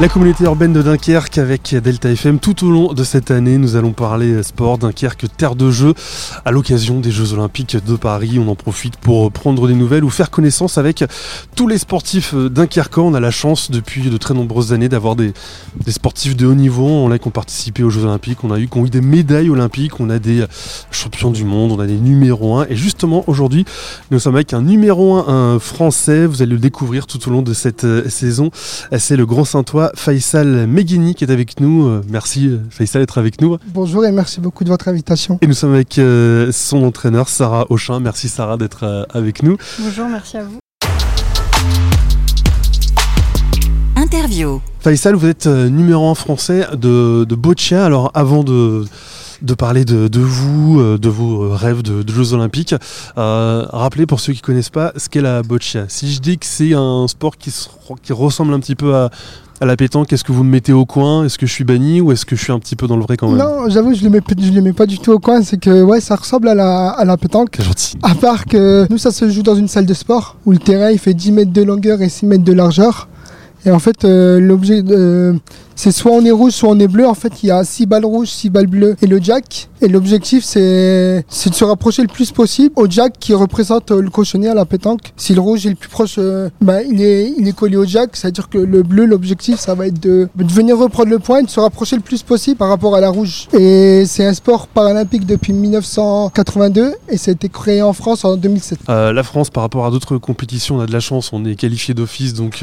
La communauté urbaine de Dunkerque avec Delta FM. Tout au long de cette année, nous allons parler sport, Dunkerque, terre de jeu. À l'occasion des Jeux Olympiques de Paris, on en profite pour prendre des nouvelles ou faire connaissance avec tous les sportifs dunkerquois. On a la chance depuis de très nombreuses années d'avoir des, sportifs de haut niveau. On a qui ont participé aux Jeux Olympiques, on a eu qui ont eu des médailles olympiques, on a des champions du monde, on a des numéros 1. Et justement, aujourd'hui, nous sommes avec un numéro 1 français. Vous allez le découvrir tout au long de cette euh, saison. C'est le Grand Faisal Meghini qui est avec nous. Euh, merci euh, Faisal d'être avec nous. Bonjour et merci beaucoup de votre invitation. Et nous sommes avec euh, son entraîneur Sarah Auchin. Merci Sarah d'être avec nous. Bonjour, merci à vous. Interview. Faisal, vous êtes numéro 1 français de, de Alors avant de de parler de, vous, de vos rêves de, Jeux Olympiques. rappelez pour ceux qui ne connaissent pas ce qu'est la boccia. Si je dis que c'est un sport qui, qui ressemble un petit peu à, à la pétanque, est-ce que vous me mettez au coin? Est-ce que je suis banni ou est-ce que je suis un petit peu dans le vrai quand même? Non, j'avoue, je ne les mets pas du tout au coin. C'est que ouais, ça ressemble à la, à la pétanque. Gentil. À part que nous, ça se joue dans une salle de sport où le terrain il fait 10 mètres de longueur et 6 mètres de largeur. Et en fait, euh, l'objet, de c'est soit on est rouge, soit on est bleu. En fait, il y a 6 balles rouges, 6 balles bleues et le jack. Et l'objectif, c'est, de se rapprocher le plus possible au jack qui représente euh, le cochonnet à la pétanque. Si le rouge est le plus proche, euh, bah, il, est, il est collé au jack. C'est-à-dire que le bleu, l'objectif, ça va être de, de, venir reprendre le point et de se rapprocher le plus possible par rapport à la rouge. Et c'est un sport paralympique depuis 1982 et ça a été créé en France en 2007. Euh, la France, par rapport à d'autres compétitions, on a de la chance, on est qualifié d'office, donc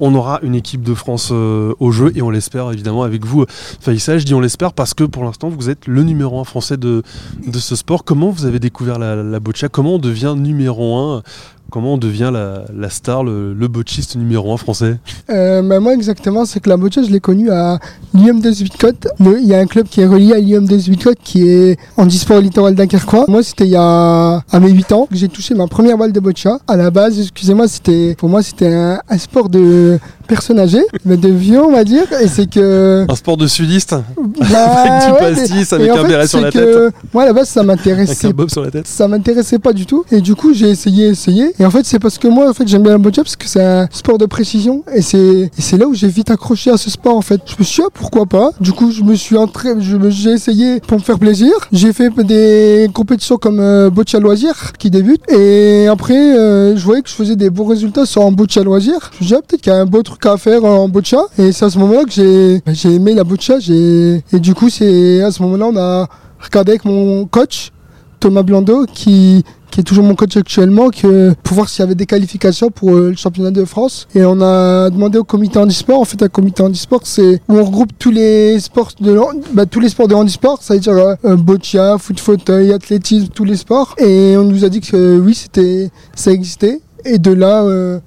on aura une équipe de France au jeu et on l'espère évidemment avec vous, Faïssa. Je dis on l'espère parce que pour l'instant vous êtes le numéro un français de, de ce sport. Comment vous avez découvert la, la boccia? Comment on devient numéro un Comment on devient la, star, le, le botchiste numéro un français? Euh, bah, Moi exactement, c'est que la boccia je l'ai connue à l'IUM de Zuidcote. Il y a un club qui est relié à l'IUM de Zuidcote qui est en disport littoral dunkerquois. Moi c'était il y a à mes 8 ans que j'ai touché ma première balle de boccia. À la base, excusez-moi, c'était pour moi c'était un, sport de personnes âgées, mais de vieux on va dire. Et c'est que... Un sport de sudiste? Bah, Avec du pastis, avec un béret sur la tête Moi à la base ça m'intéressait... Avec un bob sur la tête Ça m'intéressait pas du tout. Et du coup j'ai essayé, essayé. Et en fait, c'est parce que moi, en fait, j'aime bien la boccia parce que c'est un sport de précision et c'est là où j'ai vite accroché à ce sport. En fait, je me suis dit ah, pourquoi pas? Du coup, je me suis entré, j'ai essayé pour me faire plaisir. J'ai fait des compétitions comme euh, boccia loisir qui débute et après, euh, je voyais que je faisais des bons résultats sur en boccia loisir. Je me suis dit ah, peut-être qu'il y a un beau truc à faire en boccia et c'est à ce moment-là que j'ai j'ai aimé la boccia. J'ai et du coup, c'est à ce moment-là on a regardé avec mon coach Thomas Blando qui toujours mon coach actuellement, que, pour voir s'il y avait des qualifications pour euh, le championnat de France. Et on a demandé au comité handisport. En fait, un comité handisport, c'est où on regroupe tous les sports de bah, tous les sports de handisport, ça veut dire euh, boccia, foot fauteuil, athlétisme, tous les sports. Et on nous a dit que oui, c'était ça existait. Et de là, euh,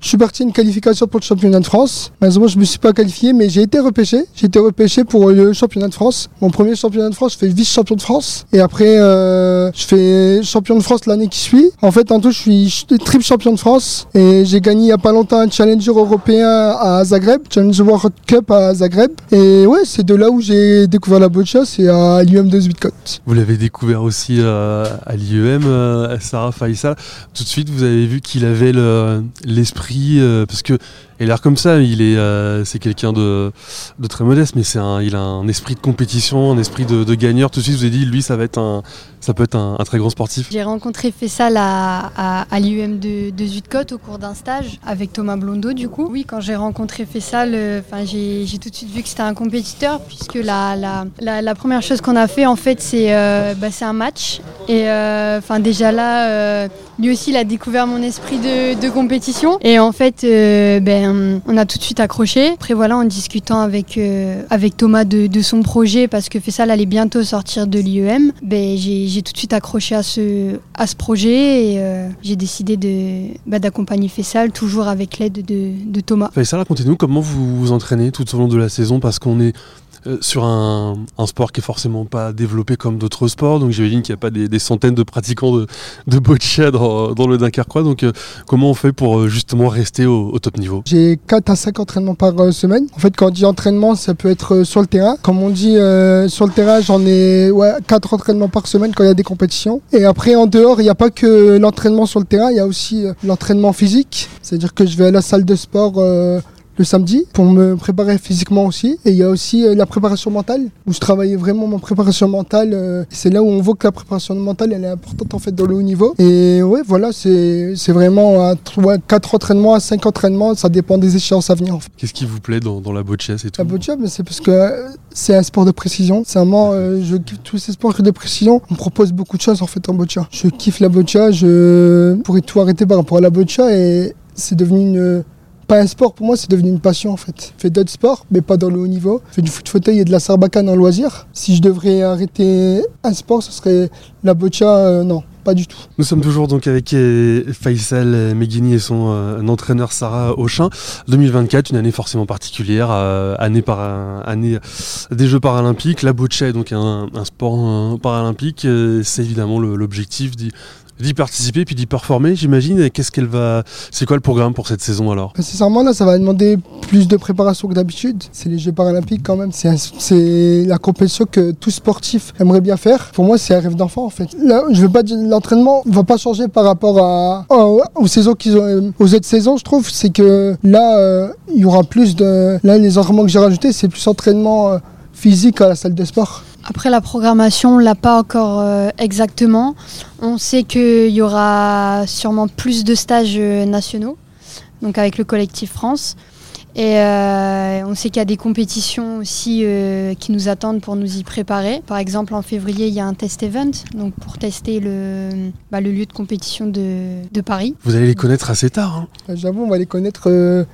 je suis parti une qualification pour le championnat de France. Malheureusement, je ne me suis pas qualifié, mais j'ai été repêché. J'ai été repêché pour le championnat de France. Mon premier championnat de France, je fais vice-champion de France. Et après, euh, je fais champion de France l'année qui suit. En fait, en tout, je suis triple champion de France. Et j'ai gagné il n'y a pas longtemps un challenger européen à Zagreb, Challenger World Cup à Zagreb. Et ouais, c'est de là où j'ai découvert la boccia, c'est à l'IUM de Zuidcote. Vous l'avez découvert aussi euh, à l'IUM, euh, Sarah Faïssa. Tout de suite, vous avez vu qu'il avait l'esprit euh, parce que il a l'air comme ça, il est, euh, c'est quelqu'un de, très modeste, mais c'est un, il a un esprit de compétition, un esprit de, gagneur. Tout de suite, je vous ai dit, lui, ça va être un, ça peut être un, très grand sportif. J'ai rencontré Fessal à, à, l'UM de, de au cours d'un stage avec Thomas Blondeau, du coup. Oui, quand j'ai rencontré Fessal, euh, enfin, j'ai, tout de suite vu que c'était un compétiteur, puisque la, la, la, première chose qu'on a fait, en fait, c'est, bah, c'est un match. Et enfin, déjà là, lui aussi, il a découvert mon esprit de, de compétition. Et en fait, ben on a tout de suite accroché. Après voilà, en discutant avec, euh, Thomas de, son projet, parce que Fessal allait bientôt sortir de l'IEM, ben, j'ai tout de suite accroché à ce, projet et euh, j'ai décidé bah, d'accompagner Fessal, toujours avec l'aide de, de, Thomas. Fessal, racontez-nous comment vous vous entraînez tout au long de la saison, parce qu'on est euh, sur un, sport qui est forcément pas développé comme d'autres sports. Donc j'imagine qu'il n'y a pas des, centaines de pratiquants de, de boccia dans, le Dunkerquois. Donc euh, comment on fait pour euh, justement rester au, top niveau? J'ai 4 à 5 entraînements par semaine. En fait, quand on dit entraînement, ça peut être sur le terrain. Comme on dit sur le terrain, j'en ai ouais, 4 entraînements par semaine quand il y a des compétitions. Et après, en dehors, il n'y a pas que l'entraînement sur le terrain, il y a aussi l'entraînement physique. C'est-à-dire que je vais à la salle de sport le samedi pour me préparer physiquement aussi. Et il y a aussi euh, la préparation mentale où je travaillais vraiment ma préparation mentale. Euh, c'est là où on voit que la préparation mentale elle est importante en fait dans le haut niveau. Et ouais, voilà, c'est vraiment à 4 entraînements à 5 entraînements, ça dépend des échéances à venir. En fait. Qu'est-ce qui vous plaît dans, dans la boccia et tout La boccia, c'est parce que euh, c'est un sport de précision. C'est vraiment, je kiffe tous ces sports de précision. On propose beaucoup de choses en fait en boccia. Je kiffe la boccia, je pourrais tout arrêter par rapport à la boccia et c'est devenu une pas un sport, pour moi, c'est devenu une passion en fait. Je fais d'autres sports, mais pas dans le haut niveau. Je fais du foot fauteuil et de la sarbacane en loisir. Si je devrais arrêter un sport, ce serait la boccia, euh, non. Pas du tout. Nous sommes toujours donc avec euh, Faisal Meghini et son euh, entraîneur Sarah Auchin. 2024, une année forcément particulière, année par année des Jeux paralympiques. La boccia est donc un, un sport paralympique. c'est évidemment l'objectif d'y participer puis d'y performer, j'imagine. Qu'est-ce qu'elle va. C'est quoi le programme pour cette saison alors? Sincèrement, là, ça va demander plus de préparation que d'habitude. C'est les Jeux paralympiques quand même. C'est la compétition que tout sportif aimerait bien faire. Pour moi, c'est un rêve d'enfant en fait. Là, je veux pas dire l'entraînement va pas changer par rapport à, aux, saisons qu'ils ont, aux autres saisons. Je trouve, c'est que là, euh, il y aura plus de. Là, les entraînements que j'ai rajoutés, c'est plus entraînement. Euh, physique à la salle de sport Après la programmation, on l'a pas encore euh, exactement. On sait qu'il y aura sûrement plus de stages euh, nationaux, donc avec le collectif France. Et euh, on sait qu'il y a des compétitions aussi euh, qui nous attendent pour nous y préparer. Par exemple, en février, il y a un test event, donc pour tester le, bah, le lieu de compétition de, de, Paris. Vous allez les connaître assez tard. Hein euh, J'avoue, on va les connaître.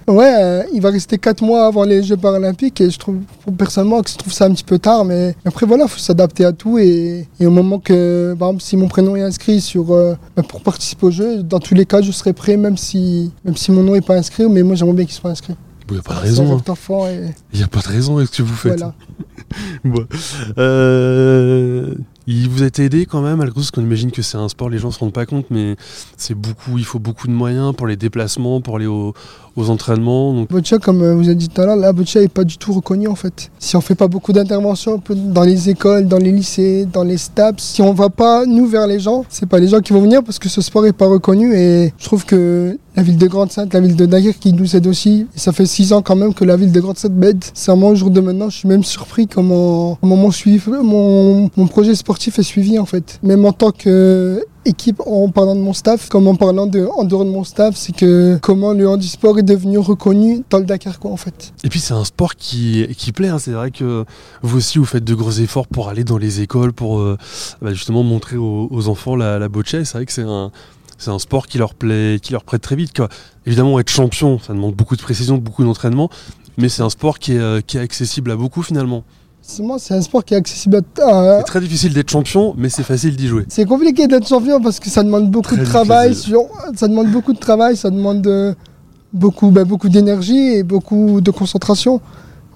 Ouais, il va rester 4 mois avant les Jeux paralympiques et je trouve personnellement que je trouve ça un petit peu tard. Mais après, voilà, il faut s'adapter à tout. Et, et, au moment que, par exemple, si mon prénom est inscrit sur, bah, pour participer au jeu, dans tous les cas, je serai prêt, même si, même si mon nom n'est pas inscrit. Mais moi, j'aimerais bien qu'il soit inscrit. Il n'y a pas de raison. Hein. Il n'y a pas de raison avec ce que vous faites. Voilà. bon. euh, il vous a été aidé quand même, malgré tout, parce qu'on imagine que c'est un sport, les gens ne se rendent pas compte, mais c'est beaucoup, il faut beaucoup de moyens pour les déplacements, pour aller aux, entraînements. Donc... Comme euh, vous avez dit tout à l'heure, la boccia n'est pas du tout reconnue en fait. Si on fait pas beaucoup d'interventions dans les écoles, dans les lycées, dans les STAPS, si on va pas nous vers les gens, c'est pas les gens qui vont venir parce que ce sport est pas reconnu et je trouve que la ville de Grande-Sainte, la ville de Dunkerque qui nous aide aussi. Et ça fait six ans quand même que la ville de Grande-Sainte m'aide. Sincèrement, au jour de maintenant, je suis même surpris comment, comment mon, mon, mon projet sportif est suivi en fait. Même en tant que équipe en parlant de mon staff, comme en parlant de, en dehors de mon staff, c'est que comment le handisport est devenu reconnu dans le Dakar quoi, en fait. Et puis c'est un sport qui, qui plaît, hein. c'est vrai que vous aussi vous faites de gros efforts pour aller dans les écoles, pour euh, bah, justement montrer aux, enfants la, la boccia, c'est vrai que c'est un, c'est un sport qui leur plaît, qui leur prête très vite. Quoi. Évidemment, être champion, ça demande beaucoup de précision, beaucoup d'entraînement, mais c'est un sport qui est, euh, qui est accessible à beaucoup finalement. C'est un sport qui est accessible à. C'est très difficile d'être champion, mais c'est facile d'y jouer. C'est compliqué d'être champion parce que ça demande beaucoup de travail. Ça demande beaucoup de travail, ça demande euh, beaucoup, bah, beaucoup d'énergie et beaucoup de concentration.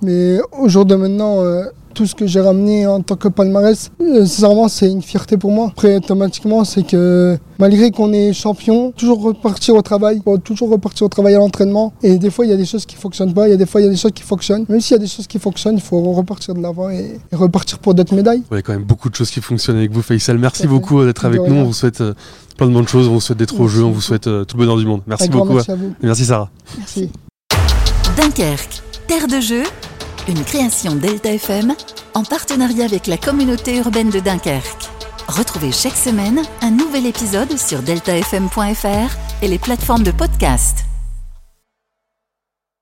Mais au jour de maintenant, euh, tout ce que j'ai ramené en tant que palmarès, euh, sincèrement, c'est une fierté pour moi. Après, automatiquement, c'est que malgré qu'on est champion, toujours repartir au travail, toujours repartir au travail à l'entraînement. Et des fois, il y a des choses qui ne fonctionnent pas, il y a des fois, il y a des choses qui fonctionnent. Même s'il y a des choses qui fonctionnent, il faut repartir de l'avant et, repartir pour d'autres médailles. Il y a quand même beaucoup de choses qui fonctionnent avec vous, Faisal. Merci beaucoup d'être avec nous. On vous souhaite euh, plein de bonnes choses, on vous souhaite d'être au jeu, on vous souhaite tout le bonheur du monde. Merci beaucoup. Merci, à vous. merci Sarah. Merci. Dunkerque, terre de jeu une création Delta FM en partenariat avec la communauté urbaine de Dunkerque. Retrouvez chaque semaine un nouvel épisode sur deltafm.fr et les plateformes de podcast.